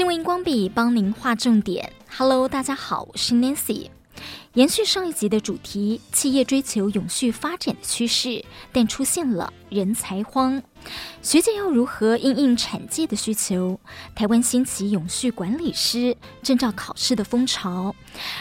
新闻荧光笔帮您划重点。Hello，大家好，我是 Nancy。延续上一集的主题，企业追求永续发展的趋势，但出现了人才荒。学界要如何应应产界的需求？台湾兴起永续管理师证照考试的风潮。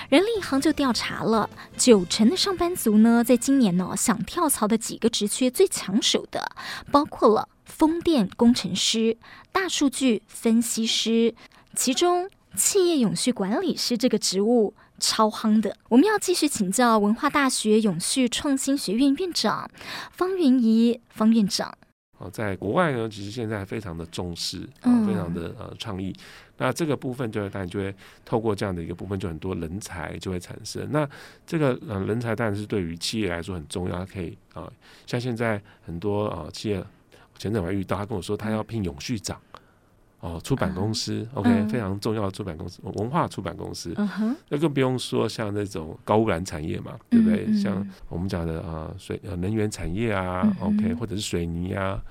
人力行就调查了，九成的上班族呢，在今年呢想跳槽的几个职缺最抢手的，包括了风电工程师、大数据分析师，其中企业永续管理师这个职务超夯的。我们要继续请教文化大学永续创新学院院长方云怡方院长。哦，在国外呢，其实现在非常的重视，啊，非常的呃倡议。那这个部分就当然就会透过这样的一个部分，就很多人才就会产生。那这个呃人才当然是对于企业来说很重要，可以啊，像现在很多啊企业前阵我还遇到，他跟我说他要聘永续长。哦，出版公司、嗯、，OK，、嗯、非常重要的出版公司，文化出版公司，那、嗯、更不用说像那种高污染产业嘛，对不对？嗯、像我们讲的啊，水呃能源产业啊、嗯、，OK，或者是水泥啊，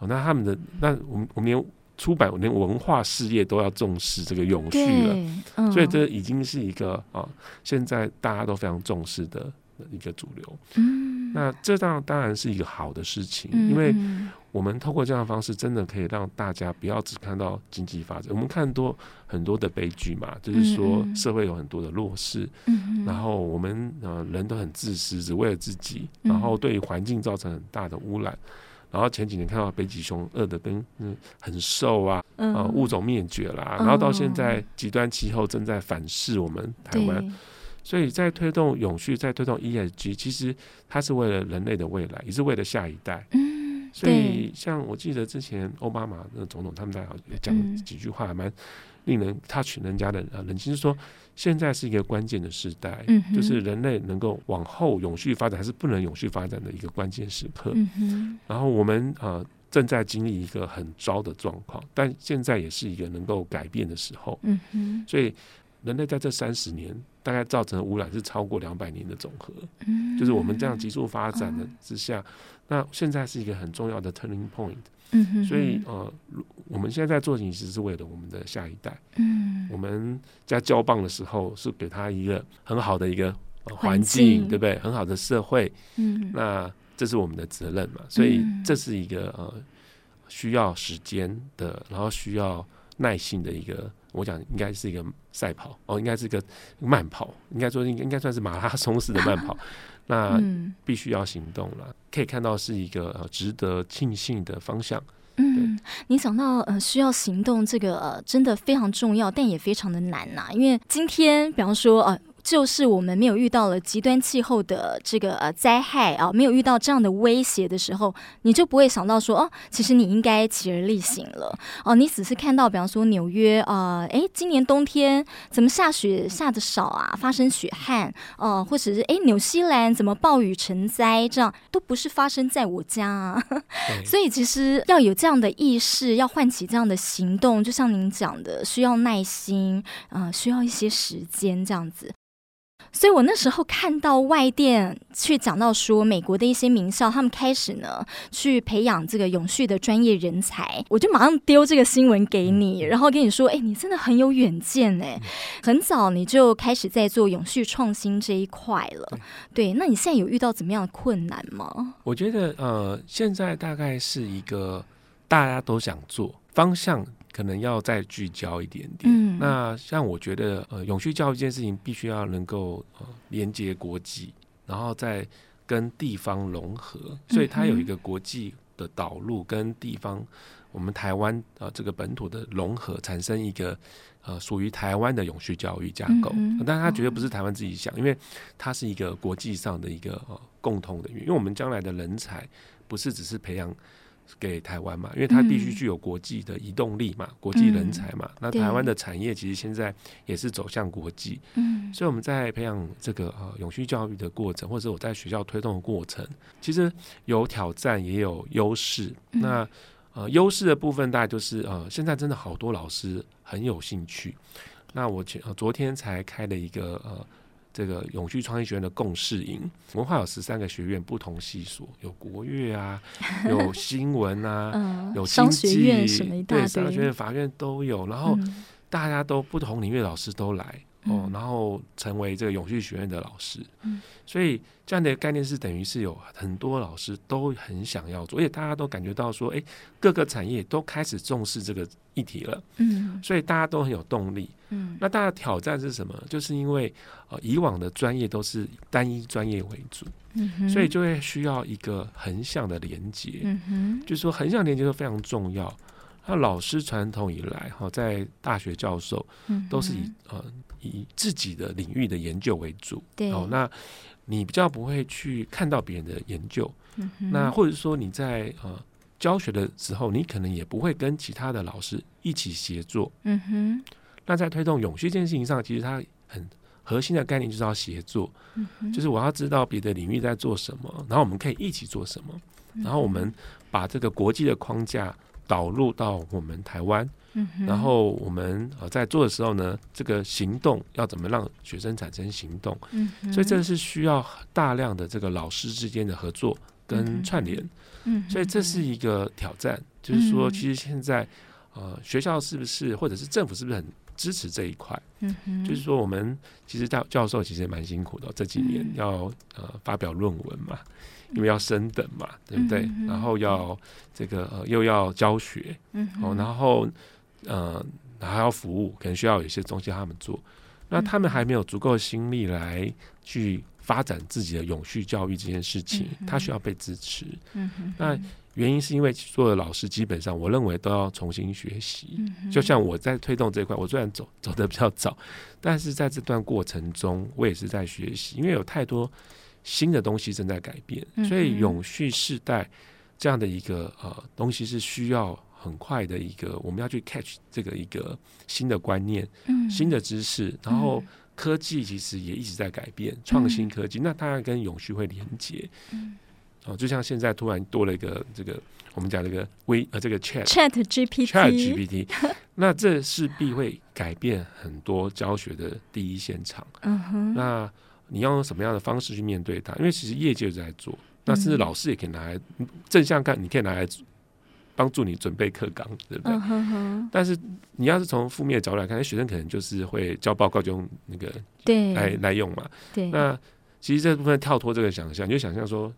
哦，那他们的那我们我们连出版连文化事业都要重视这个永续了，嗯、所以这已经是一个啊，现在大家都非常重视的一个主流。嗯，那这当当然是一个好的事情，嗯、因为。我们透过这样的方式，真的可以让大家不要只看到经济发展。我们看多很多的悲剧嘛，就是说社会有很多的弱势，嗯、然后我们呃人都很自私，只为了自己，然后对环境造成很大的污染。然后前几年看到北极熊饿的跟嗯很瘦啊，呃物种灭绝啦，然后到现。在极端气候正在反噬我们台湾，所以在推动永续，在推动 ESG，其实它是为了人类的未来，也是为了下一代。所以，像我记得之前奥巴马那总统他们在讲几句话，还蛮令人 touch 人家的呃人心，就是说现在是一个关键的时代，就是人类能够往后永续发展还是不能永续发展的一个关键时刻。然后我们呃正在经历一个很糟的状况，但现在也是一个能够改变的时候。所以人类在这三十年大概造成的污染是超过两百年的总和。就是我们这样急速发展的之下。那现在是一个很重要的 turning point，嗯哼哼，所以呃，我们现在在做的其实是为了我们的下一代，嗯，我们在交棒的时候是给他一个很好的一个环境，境，对不对？很好的社会，嗯，那这是我们的责任嘛，所以这是一个呃需要时间的，然后需要耐心的一个，我讲应该是一个赛跑哦，应该是一个慢跑，应该说应应该算是马拉松式的慢跑。那必须要行动了，可以看到是一个值得庆幸的方向。嗯，你讲到呃需要行动，这个呃真的非常重要，但也非常的难呐、啊。因为今天，比方说呃。就是我们没有遇到了极端气候的这个呃灾害啊，没有遇到这样的威胁的时候，你就不会想到说哦，其实你应该起而力行了哦。你只是看到，比方说纽约啊，哎，今年冬天怎么下雪下的少啊，发生雪旱哦，或者是哎，纽西兰怎么暴雨成灾，这样都不是发生在我家啊。所以其实要有这样的意识，要唤起这样的行动，就像您讲的，需要耐心啊，需要一些时间这样子。所以我那时候看到外电去讲到说，美国的一些名校，他们开始呢去培养这个永续的专业人才，我就马上丢这个新闻给你，然后跟你说，哎，你真的很有远见哎，很早你就开始在做永续创新这一块了。对，那你现在有遇到怎么样的困难吗？我觉得呃，现在大概是一个大家都想做方向。可能要再聚焦一点点。嗯，那像我觉得，呃，永续教育这件事情必须要能够呃连接国际，然后再跟地方融合，所以它有一个国际的导入跟地方，我们台湾呃这个本土的融合，产生一个呃属于台湾的永续教育架构。嗯嗯，但是它绝对不是台湾自己想，因为它是一个国际上的一个呃共同的，因为我们将来的人才不是只是培养。给台湾嘛，因为它必须具有国际的移动力嘛，嗯、国际人才嘛。嗯、那台湾的产业其实现在也是走向国际，嗯，所以我们在培养这个呃永续教育的过程，或者我在学校推动的过程，其实有挑战也有优势。嗯、那呃优势的部分大概就是呃现在真的好多老师很有兴趣。那我前昨天才开了一个呃。这个永续创意学院的共事营，文化有十三个学院，不同系所，有国乐啊，有新闻啊，嗯、有经济，对，商学院、法院都有。然后大家都不同领域的老师都来。哦，然后成为这个永续学院的老师，嗯，所以这样的概念是等于是有很多老师都很想要做，而且大家都感觉到说，哎，各个产业都开始重视这个议题了，嗯，所以大家都很有动力，嗯，那大家的挑战是什么？就是因为呃以往的专业都是单一专业为主，嗯，所以就会需要一个横向的连接，嗯哼，就是说横向连接都非常重要。那老师传统以来哈，在大学教授都是以呃。以自己的领域的研究为主，对哦，那你比较不会去看到别人的研究，嗯、那或者说你在呃教学的时候，你可能也不会跟其他的老师一起协作，嗯哼。那在推动永续这件事情上，其实它很核心的概念就是要协作，就是我要知道别的领域在做什么，然后我们可以一起做什么，然后我们把这个国际的框架导入到我们台湾。嗯，然后我们呃在做的时候呢，这个行动要怎么让学生产生行动？嗯，所以这是需要大量的这个老师之间的合作跟串联。嗯，所以这是一个挑战，就是说，其实现在呃学校是不是或者是政府是不是很支持这一块？嗯，就是说我们其实教教授其实也蛮辛苦的，这几年要呃发表论文嘛。因为要升等嘛，对不对？然后要这个呃又要教学，哦，然后。呃，还要服务，可能需要有一些东西他们做。那他们还没有足够的心力来去发展自己的永续教育这件事情，嗯、他需要被支持。嗯、那原因是因为所有的老师基本上，我认为都要重新学习。嗯、就像我在推动这一块，我虽然走走得比较早，但是在这段过程中，我也是在学习，因为有太多新的东西正在改变，嗯、所以永续世代这样的一个呃东西是需要。很快的一个，我们要去 catch 这个一个新的观念，嗯、新的知识，然后科技其实也一直在改变，创、嗯、新科技，那当然跟永续会连接。嗯、哦，就像现在突然多了一个这个，我们讲这个微呃这个 Chat Chat GPT Chat GPT，那这势必会改变很多教学的第一现场。嗯哼，那你要用什么样的方式去面对它？因为其实业界在做，那甚至老师也可以拿来正向看，你可以拿来。帮助你准备课纲，对不对？Uh. 但是你要是从负面的角度来看，学生可能就是会交报告就用那个对来来用嘛。对，那其实这部分跳脱这个想象，你就想象说，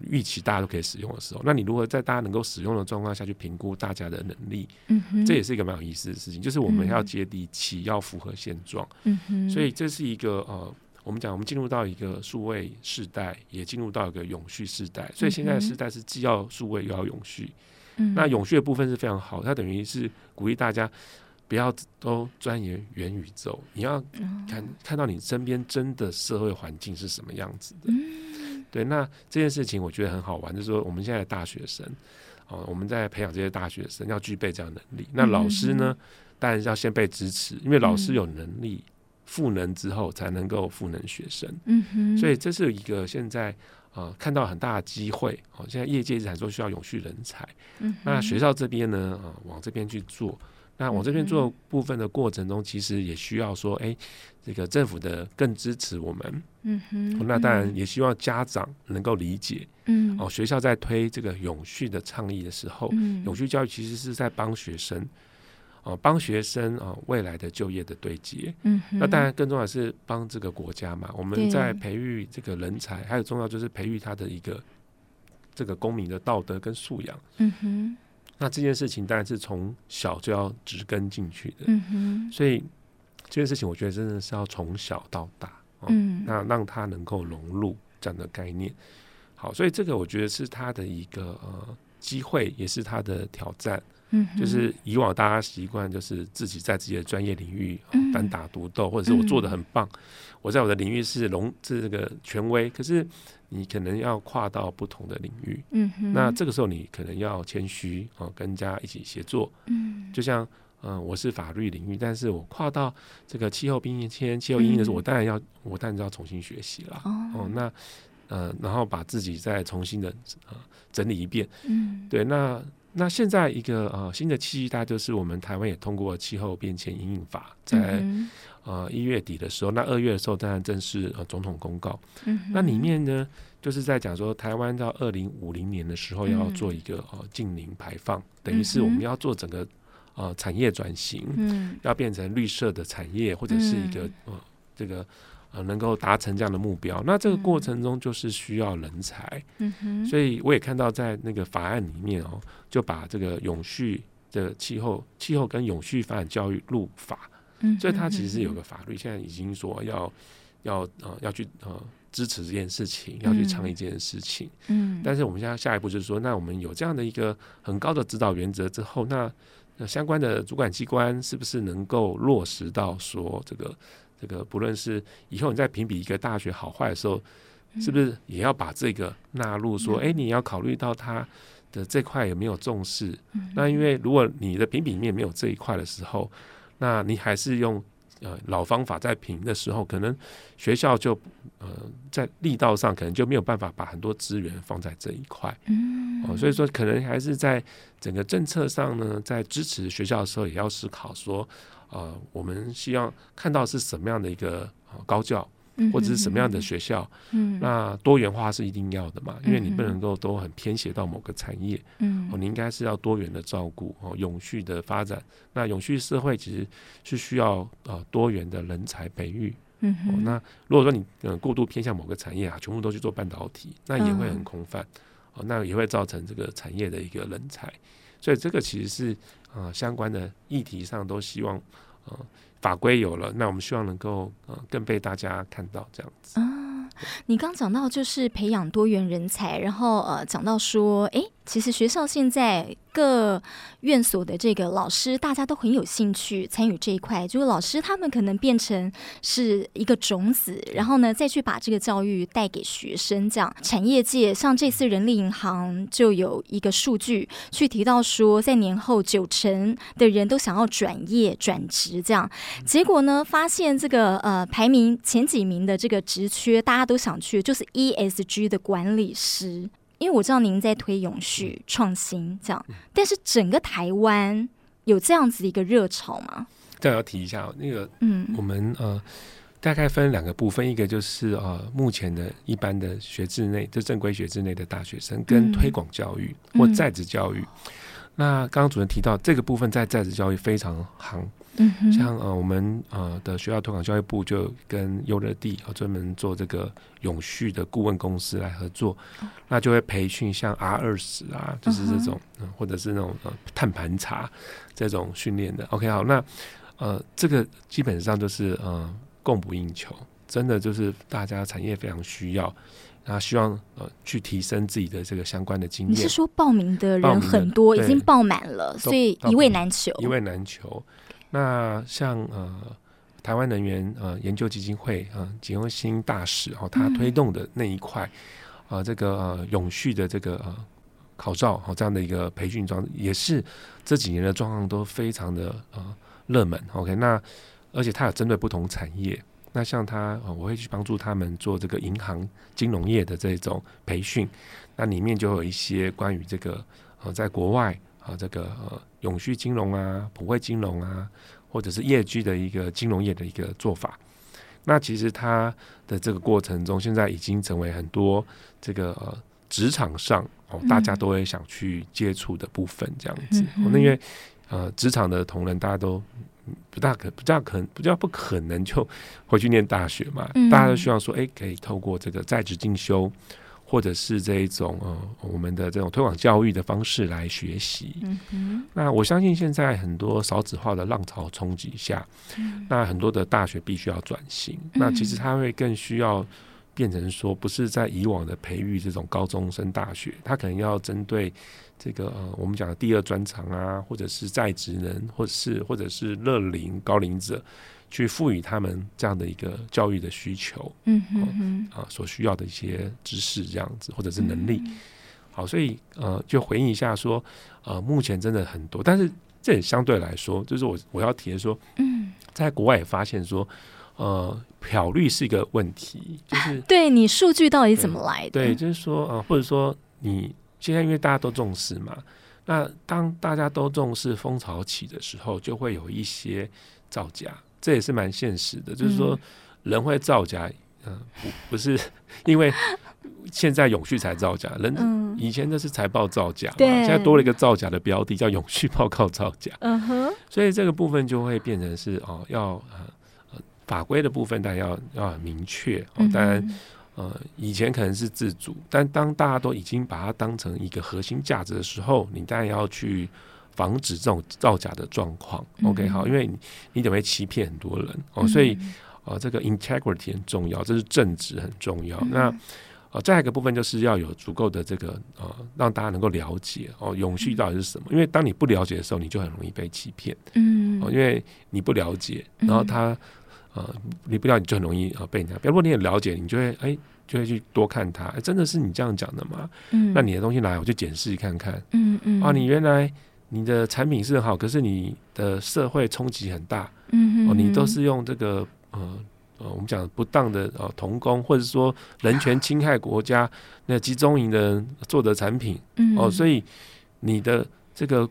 预期大家都可以使用的时候，那你如何在大家能够使用的状况下去评估大家的能力？嗯哼，这也是一个蛮有意思的事情，就是我们要接地气，要符合现状。嗯哼，所以这是一个呃。我们讲，我们进入到一个数位时代，也进入到一个永续时代。所以现在的时代是既要数位又要永续。嗯，那永续的部分是非常好，它等于是鼓励大家不要都钻研元宇宙，你要看看到你身边真的社会环境是什么样子的。嗯，对，那这件事情我觉得很好玩，就是说我们现在的大学生，哦，我们在培养这些大学生要具备这样能力。那老师呢，当然要先被支持，因为老师有能力。赋能之后才能够赋能学生，嗯哼，所以这是一个现在啊、呃、看到很大的机会哦。现在业界一直还说需要永续人才，嗯，那学校这边呢啊、呃、往这边去做，那往这边做部分的过程中，其实也需要说，哎，这个政府的更支持我们，嗯哼，那当然也希望家长能够理解，嗯，哦，学校在推这个永续的倡议的时候，嗯，永续教育其实是在帮学生。哦，帮学生啊，未来的就业的对接，嗯。哼，那当然更重要的是帮这个国家嘛。我们在培育这个人才，还有重要就是培育他的一个这个公民的道德跟素养，嗯哼。那这件事情当然是从小就要植根进去的，嗯哼。所以这件事情我觉得真的是要从小到大，嗯，那让他能够融入这样的概念。好，所以这个我觉得是他的一个呃机会，也是他的挑战。嗯，就是以往大家习惯就是自己在自己的专业领域单打独斗，或者是我做的很棒，我在我的领域是龙是这个权威。可是你可能要跨到不同的领域，嗯，那这个时候你可能要谦虚啊，跟人家一起协作。嗯，就像嗯，我是法律领域，但是我跨到这个气候变迁、气候因应的时候，我当然要我当然要重新学习了。哦，那呃，然后把自己再重新的呃整理一遍。嗯，对，那。那现在一个呃新的契机，大概就是我们台湾也通过气候变迁因应法，在呃一月底的时候，那二月的时候当然正式呃总统公告。那里面呢，就是在讲说台湾到二零五零年的时候要做一个呃净零排放，等于是我们要做整个呃产业转型，嗯，要变成绿色的产业，或者是一个、嗯、呃这个呃能够达成这样的目标，那这个过程中就是需要人才，所以我也看到在那个法案里面哦，就把这个永续的气候、气候跟永续发展教育入法，嗯，所以它其实是有个法律，现在已经说要要呃要去呃。支持这件事情，要去倡议这件事情。嗯，但是我们现在下一步就是说，那我们有这样的一个很高的指导原则之后，那那相关的主管机关是不是能够落实到说，这个这个不论是以后你在评比一个大学好坏的时候，是不是也要把这个纳入？说，哎，你要考虑到他的这块有没有重视？那因为如果你的评比里面没有这一块的时候，那你还是用。呃，老方法在评的时候，可能学校就呃在力道上可能就没有办法把很多资源放在这一块，嗯，哦，所以说可能还是在整个政策上呢，在支持学校的时候，也要思考说，呃，我们希望看到是什么样的一个高教。或者是什么样的学校，嗯，那多元化是一定要的嘛，因为你不能够都很偏斜到某个产业，嗯，哦，你应该是要多元的照顾哦，永续的发展。那永续社会其实是需要呃多元的人才培育，嗯，哦，那如果说你呃过度偏向某个产业啊，全部都去做半导体，那也会很空泛，哦，那也会造成这个产业的一个人才。所以这个其实是呃相关的议题上都希望呃。法规有了，那我们希望能够呃更被大家看到这样子。啊，你刚讲到就是培养多元人才，然后呃讲到说，哎。其实学校现在各院所的这个老师，大家都很有兴趣参与这一块。就是老师他们可能变成是一个种子，然后呢再去把这个教育带给学生。这样产业界像这次人力银行就有一个数据去提到说，在年后九成的人都想要转业转职。这样结果呢，发现这个呃排名前几名的这个职缺，大家都想去，就是 ESG 的管理师。因为我知道您在推永续创新这样，但是整个台湾有这样子的一个热潮吗？这要提一下那个，嗯，我们呃大概分两个部分，一个就是呃目前的一般的学制内，就正规学制内的大学生，跟推广教育或在职教育。嗯、那刚刚主任提到这个部分，在在职教育非常行。嗯，像呃我们呃的学校推广教育部就跟优乐地呃专门做这个永续的顾问公司来合作，那就会培训像 R 二十啊，就是这种，嗯、或者是那种呃碳盘查这种训练的。OK，好，那呃这个基本上就是呃供不应求，真的就是大家产业非常需要，然后希望呃去提升自己的这个相关的经验。你是说报名的人很多，已经报满了，所以一位难求，一位难求。那像呃台湾能源呃研究基金会啊景荣兴大使哦，他推动的那一块啊、嗯呃、这个呃永续的这个呃考照哦这样的一个培训装也是这几年的状况都非常的呃热门。OK，那而且它有针对不同产业，那像他、呃、我会去帮助他们做这个银行金融业的这种培训，那里面就有一些关于这个呃在国外。啊，这个呃，永续金融啊，普惠金融啊，或者是业居的一个金融业的一个做法。那其实他的这个过程中，现在已经成为很多这个呃职场上哦，大家都会想去接触的部分，这样子。哦、因为呃，职场的同仁大家都不大可、不大可能、不叫不可能就回去念大学嘛，嗯、大家都希望说，哎，可以透过这个在职进修。或者是这一种呃，我们的这种推广教育的方式来学习。嗯。那我相信现在很多少子化的浪潮冲击下，嗯，那很多的大学必须要转型。嗯。那其实它会更需要变成说，不是在以往的培育这种高中生大学，它可能要针对这个呃，我们讲的第二专长啊，或者是在职人，或者是或者是乐龄高龄者。去赋予他们这样的一个教育的需求，嗯哼哼，啊，所需要的一些知识这样子，或者是能力。好，所以呃，就回应一下说，呃，目前真的很多，但是这也相对来说，就是我我要提的说，嗯，在国外也发现说，呃，漂绿是一个问题，就是对你数据到底怎么来的？对，就是说呃，或者说你现在因为大家都重视嘛，那当大家都重视风潮起的时候，就会有一些造假。这也是蛮现实的，就是说人会造假，嗯、呃，不不是因为现在永续才造假，人、嗯、以前的是财报造假嘛，对现在多了一个造假的标的叫永续报告造假。嗯哼，所以这个部分就会变成是哦，要呃法规的部分，大家要要很明确。哦，当然呃以前可能是自主，但当大家都已经把它当成一个核心价值的时候，你当然要去防止这种造假的状况。嗯、OK，好，因为你你得会欺骗很多人哦，所以啊、呃、这个 integrity 很重要，这是正直很重要。嗯、那呃，再一个部分就是要有足够的这个呃，让大家能够了解哦，永续到底是什么？因为当你不了解的时候，你就很容易被欺骗。嗯，哦，因为你不了解，然后他呃，你不了解就很容易呃被人家。如果你很了解，你就会哎，就会去多看他。哎，真的是你这样讲的吗？嗯，那你的东西来，我就检视看看。嗯嗯。啊，你原来你的产品是很好，可是你的社会冲击很大。嗯嗯。哦，你都是用这个呃。呃，我们讲不当的呃童工，或者说人权侵害国家那集中营的人做的产品，哦、呃，所以你的这个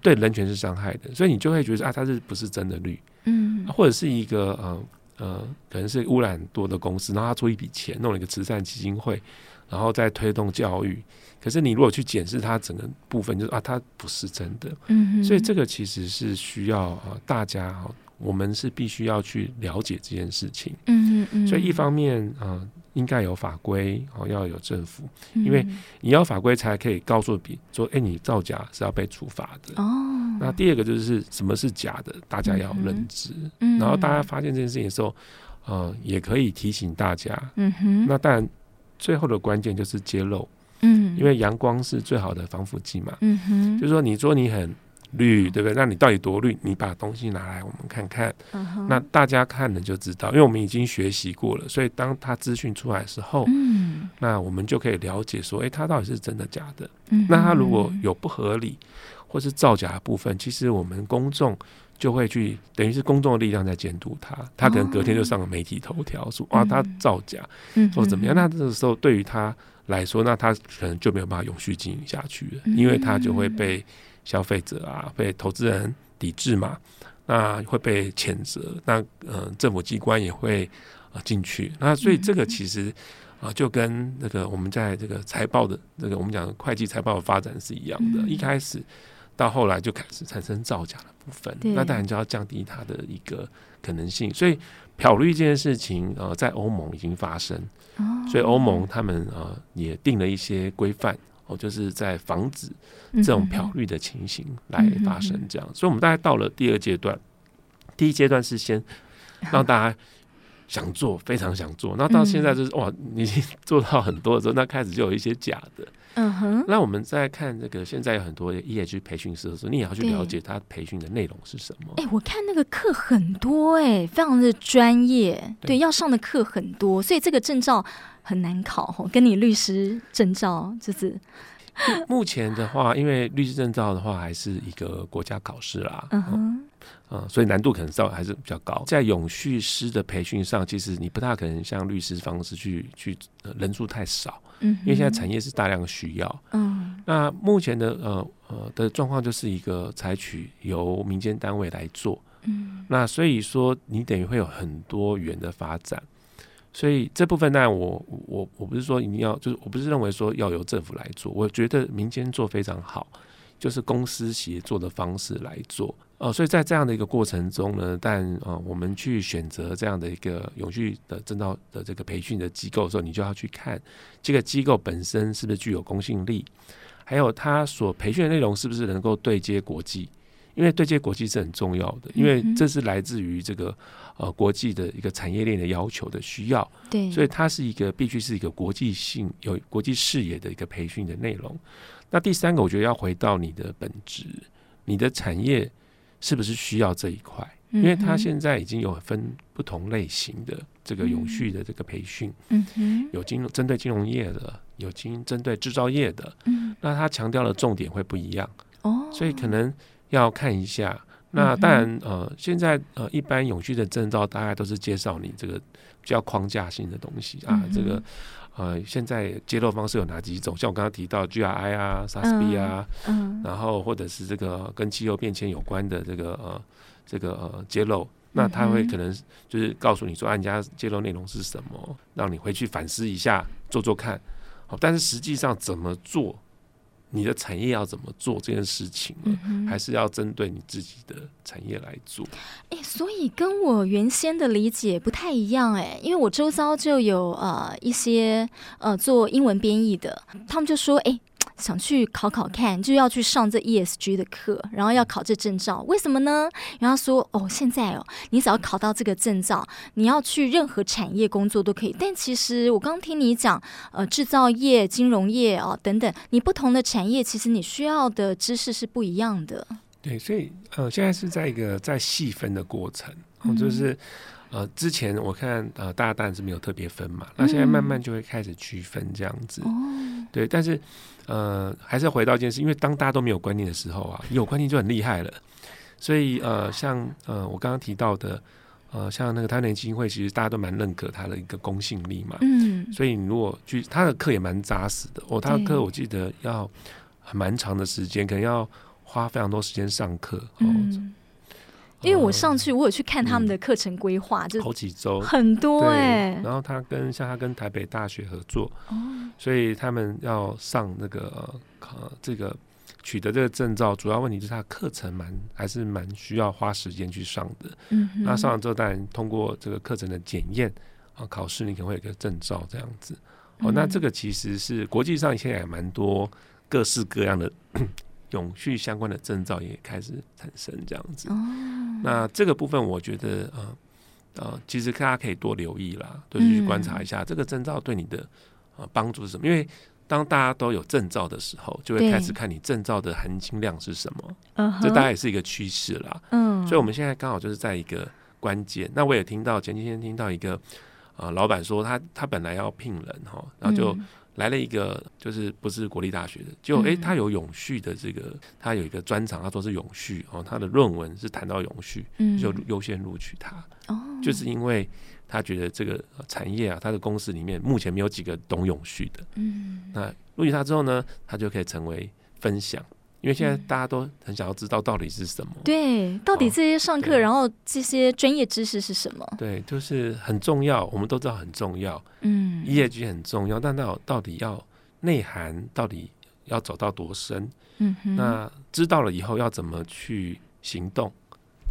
对人权是伤害的，所以你就会觉得啊，它是不是真的绿？嗯，或者是一个呃呃，可能是污染多的公司，然后他出一笔钱弄了一个慈善基金会，然后再推动教育，可是你如果去检视它整个部分，就是啊，它不是真的。嗯，所以这个其实是需要啊大家哈。我们是必须要去了解这件事情，嗯嗯，所以一方面，啊、呃，应该有法规哦，要有政府，因为你要法规才可以告诉比说，哎，你造假是要被处罚的。哦，那第二个就是什么是假的，大家要认知，嗯，然后大家发现这件事情的时候，呃，也可以提醒大家，嗯哼，那当然最后的关键就是揭露，嗯，因为阳光是最好的防腐剂嘛，嗯哼，就是说你说你很。绿对不对？那你到底多绿？你把东西拿来我们看看。Uh huh. 那大家看了就知道，因为我们已经学习过了，所以当他资讯出来的时候，嗯，那我们就可以了解说，诶，他到底是真的假的？嗯，那他如果有不合理或是造假的部分，其实我们公众就会去，等于是公众的力量在监督他。他可能隔天就上了媒体头条说，啊，他造假，嗯，或者怎么样？那这个时候对于他来说，那他可能就没有办法永续经营下去了，因为他就会被。消费者啊，被投资人抵制嘛，那会被谴责，那呃政府机关也会啊进去，那所以这个其实啊就跟那个我们在这个财报的这个我们讲的会计财报的发展是一样的，一开始到后来就开始产生造假的部分，那当然就要降低它的一个可能性，所以漂绿这件事情呃在欧盟已经发生，所以欧盟他们呃也定了一些规范。哦，就是在防止这种漂绿的情形来发生，这样，所以我们大概到了第二阶段，第一阶段是先让大家想做，非常想做，那到现在就是哇，你已经 做到很多的时候，那开始就有一些假的。嗯哼，那我们在看这个，现在有很多 ESG 培训师的时候，你也要去了解他培训的内容是什么。哎、欸，我看那个课很多、欸，哎，非常的专业，对，对，要上的课很多，所以这个证照很难考，跟你律师证照就是。目前的话，因为律师证照的话，还是一个国家考试啦。嗯哼。啊、嗯，所以难度可能稍微还是比较高。在永续师的培训上，其实你不大可能像律师方式去去、呃、人数太少，嗯，因为现在产业是大量需要，嗯，那目前的呃呃的状况就是一个采取由民间单位来做，嗯，那所以说你等于会有很多元的发展，所以这部分呢我我我不是说一定要，就是我不是认为说要由政府来做，我觉得民间做非常好，就是公司协作的方式来做。哦，所以在这样的一个过程中呢，但啊、呃，我们去选择这样的一个永续的正道的这个培训的机构的时候，你就要去看这个机构本身是不是具有公信力，还有它所培训的内容是不是能够对接国际，因为对接国际是很重要的，因为这是来自于这个呃国际的一个产业链的要求的需要，对，所以它是一个必须是一个国际性有国际视野的一个培训的内容。那第三个，我觉得要回到你的本质，你的产业。是不是需要这一块？因为他现在已经有分不同类型的这个永续的这个培训，嗯哼，有金融针对金融业的，有金针对制造业的，嗯，那他强调的重点会不一样哦，所以可能要看一下。那当然，呃，现在呃，一般永续的证照大概都是介绍你这个比较框架性的东西啊，这个。呃，现在揭露方式有哪几种？像我刚刚提到 GRI 啊、SASB 啊，嗯，然后或者是这个跟气候变迁有关的这个呃这个呃揭露，那他会可能就是告诉你说，人家揭露内容是什么，让你回去反思一下，做做看。好，但是实际上怎么做？你的产业要怎么做这件事情，嗯，还是要针对你自己的产业来做？哎、欸，所以跟我原先的理解不太一样哎、欸，因为我周遭就有呃一些呃做英文编译的，他们就说哎。欸想去考考看，就要去上这 ESG 的课，然后要考这证照。为什么呢？然后说哦，现在哦，你只要考到这个证照，你要去任何产业工作都可以。但其实我刚刚听你讲，呃，制造业、金融业哦等等，你不同的产业，其实你需要的知识是不一样的。对，所以呃，现在是在一个在细分的过程，嗯、就是。呃，之前我看呃，大家当然是没有特别分嘛，那现在慢慢就会开始区分这样子，嗯、对，但是呃，还是要回到一件事，因为当大家都没有观念的时候啊，有观念就很厉害了，所以呃，像呃，我刚刚提到的呃，像那个台湾基金会，其实大家都蛮认可他的一个公信力嘛，嗯，所以你如果去他的课也蛮扎实的，哦，他的课我记得要蛮长的时间，可能要花非常多时间上课，哦。嗯因为我上去，我有去看他们的课程规划，就好几周，很多哎。然后他跟像他跟台北大学合作，哦所以他们要上那个呃这个取得这个证照，主要问题就是他课程蛮还是蛮需要花时间去上的。嗯，那上完之后，当然通过这个课程的检验啊考试，你可能会有个证照这样子。哦，那这个其实是国际上现在也蛮多各式各样的。永续相关的证照也开始产生，这样子。那这个部分，我觉得，呃呃，其实大家可以多留意啦，多去观察一下这个证照对你的呃帮助是什么。因为当大家都有证照的时候，就会开始看你证照的含金量是什么。这大概也是一个趋势啦。嗯，所以我们现在刚好就是在一个关键。那我也听到前几天听到一个呃老板说他，他他本来要聘人哈，然后就。来了一个，就是不是国立大学的，就哎、欸，他有永续的这个，他有一个专长，他说是永续哦，他的论文是谈到永续，就优先录取他。哦，就是因为他觉得这个产业啊，他的公司里面目前没有几个懂永续的。嗯，那录取他之后呢，他就可以成为分享。因为现在大家都很想要知道到底是什么，对，到底这些上课，然后这些专业知识是什么？对，就是很重要，我们都知道很重要，嗯业绩很重要，但到到底要内涵，到底要走到多深？嗯哼，那知道了以后要怎么去行动？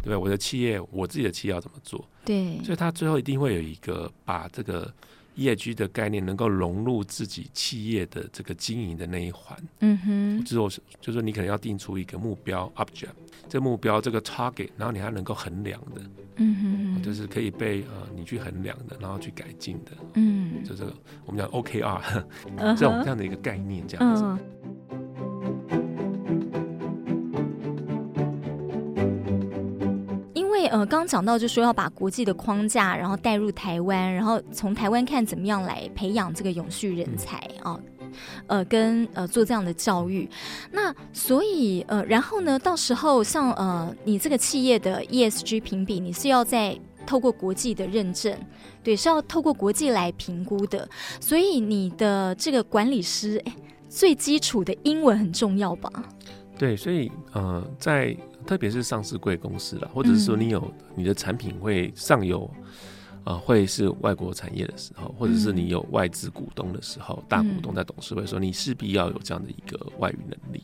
对，我的企业，我自己的企业要怎么做？对，所以他最后一定会有一个把这个。ESG 的概念能够融入自己企业的这个经营的那一环，嗯哼，就是我就是说你可能要定出一个目标 object，这个目标这个 target，然后你还能够衡量的，嗯哼，就是可以被呃你去衡量的，然后去改进的，嗯，就这个我们讲 OKR 这种这样的一个概念，这样子。Uh-huh. 呃，刚刚讲到就说要把国际的框架，然后带入台湾，然后从台湾看怎么样来培养这个永续人才啊，呃，跟呃做这样的教育。那所以呃，然后呢，到时候像呃你这个企业的 ESG 评比，你是要在透过国际的认证，对，是要透过国际来评估的。所以你的这个管理师，哎，最基础的英文很重要吧？对，所以呃，在。特别是上市贵公司了，或者是说你有你的产品会上游，呃，会是外国产业的时候，或者是你有外资股东的时候，大股东在董事会说，你势必要有这样的一个外语能力。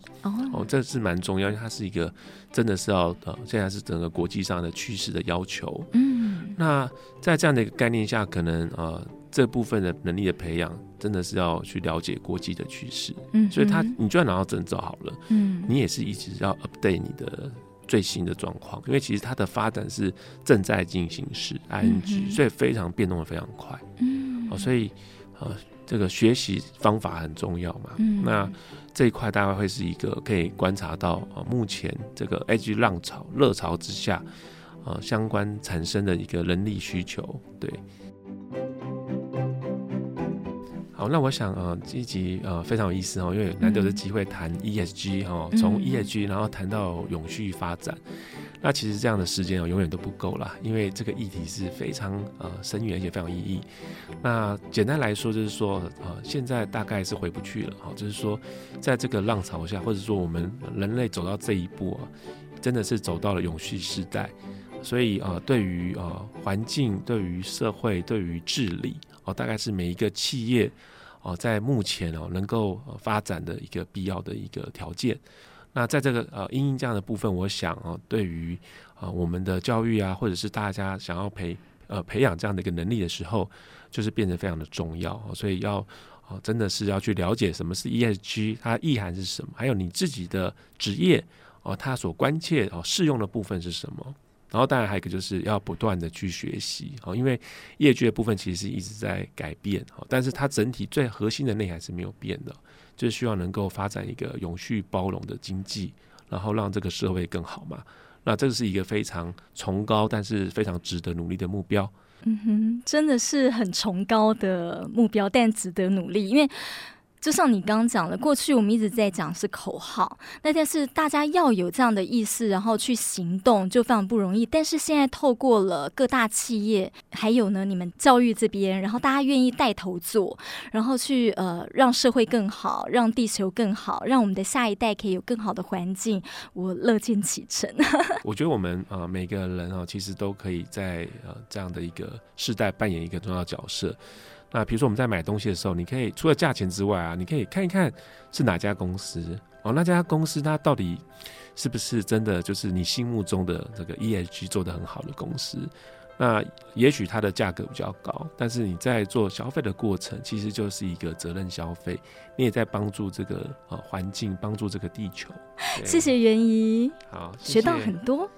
哦，这是蛮重要，因为它是一个真的是要呃，现在是整个国际上的趋势的要求。嗯，那在这样的一个概念下，可能呃。这部分的能力的培养，真的是要去了解国际的趋势。嗯，所以他，你就算拿到证照好了，嗯，你也是一直要 update 你的最新的状况，因为其实它的发展是正在进行时，ing，所以非常变动的非常快。嗯，哦，所以呃，这个学习方法很重要嘛。嗯，那这一块大概会是一个可以观察到啊，目前这个 ESG 浪潮热潮之下，呃，相关产生的一个人力需求，对。好，那我想呃，这一集呃非常有意思哦，因为难得的机会谈 ESG 哈，从 ESG 然后谈到永续发展，那其实这样的时间哦永远都不够啦，因为这个议题是非常呃深远而且非常有意义。那简单来说就是说呃，现在大概是回不去了哈，就是说在这个浪潮下，或者说我们人类走到这一步啊，真的是走到了永续时代。所以呃，对于呃环境、对于社会、对于治理哦，大概是每一个企业哦，在目前哦能够发展的一个必要的一个条件。那在这个呃因应这样的部分，我想哦，对于啊我们的教育啊，或者是大家想要培呃培养这样的一个能力的时候，就是变得非常的重要。所以要啊真的是要去了解什么是 ESG，它意涵是什么，还有你自己的职业哦，它所关切哦适用的部分是什么。然后当然还有一个就是要不断的去学习哦，因为业界的部分其实一直在改变哦，但是它整体最核心的内涵是没有变的。就是希望能够发展一个永续包容的经济，然后让这个社会更好嘛。那这个是一个非常崇高，但是非常值得努力的目标。嗯哼，真的是很崇高的目标，但值得努力，因为。就像你刚刚讲的，过去我们一直在讲是口号，那但是大家要有这样的意识，然后去行动，就非常不容易。但是现在透过了各大企业，还有呢，你们教育这边，然后大家愿意带头做，然后去呃让社会更好，让地球更好，让我们的下一代可以有更好的环境，我乐见其成。我觉得我们呃每个人啊，其实都可以在呃这样的一个世代扮演一个重要角色。那比如说我们在买东西的时候，你可以除了价钱之外啊，你可以看一看是哪家公司哦，那家公司它到底是不是真的就是你心目中的这个 ESG 做得很好的公司？那也许它的价格比较高，但是你在做消费的过程，其实就是一个责任消费，你也在帮助这个呃环境，帮助这个地球。谢谢袁怡，好，学到很多。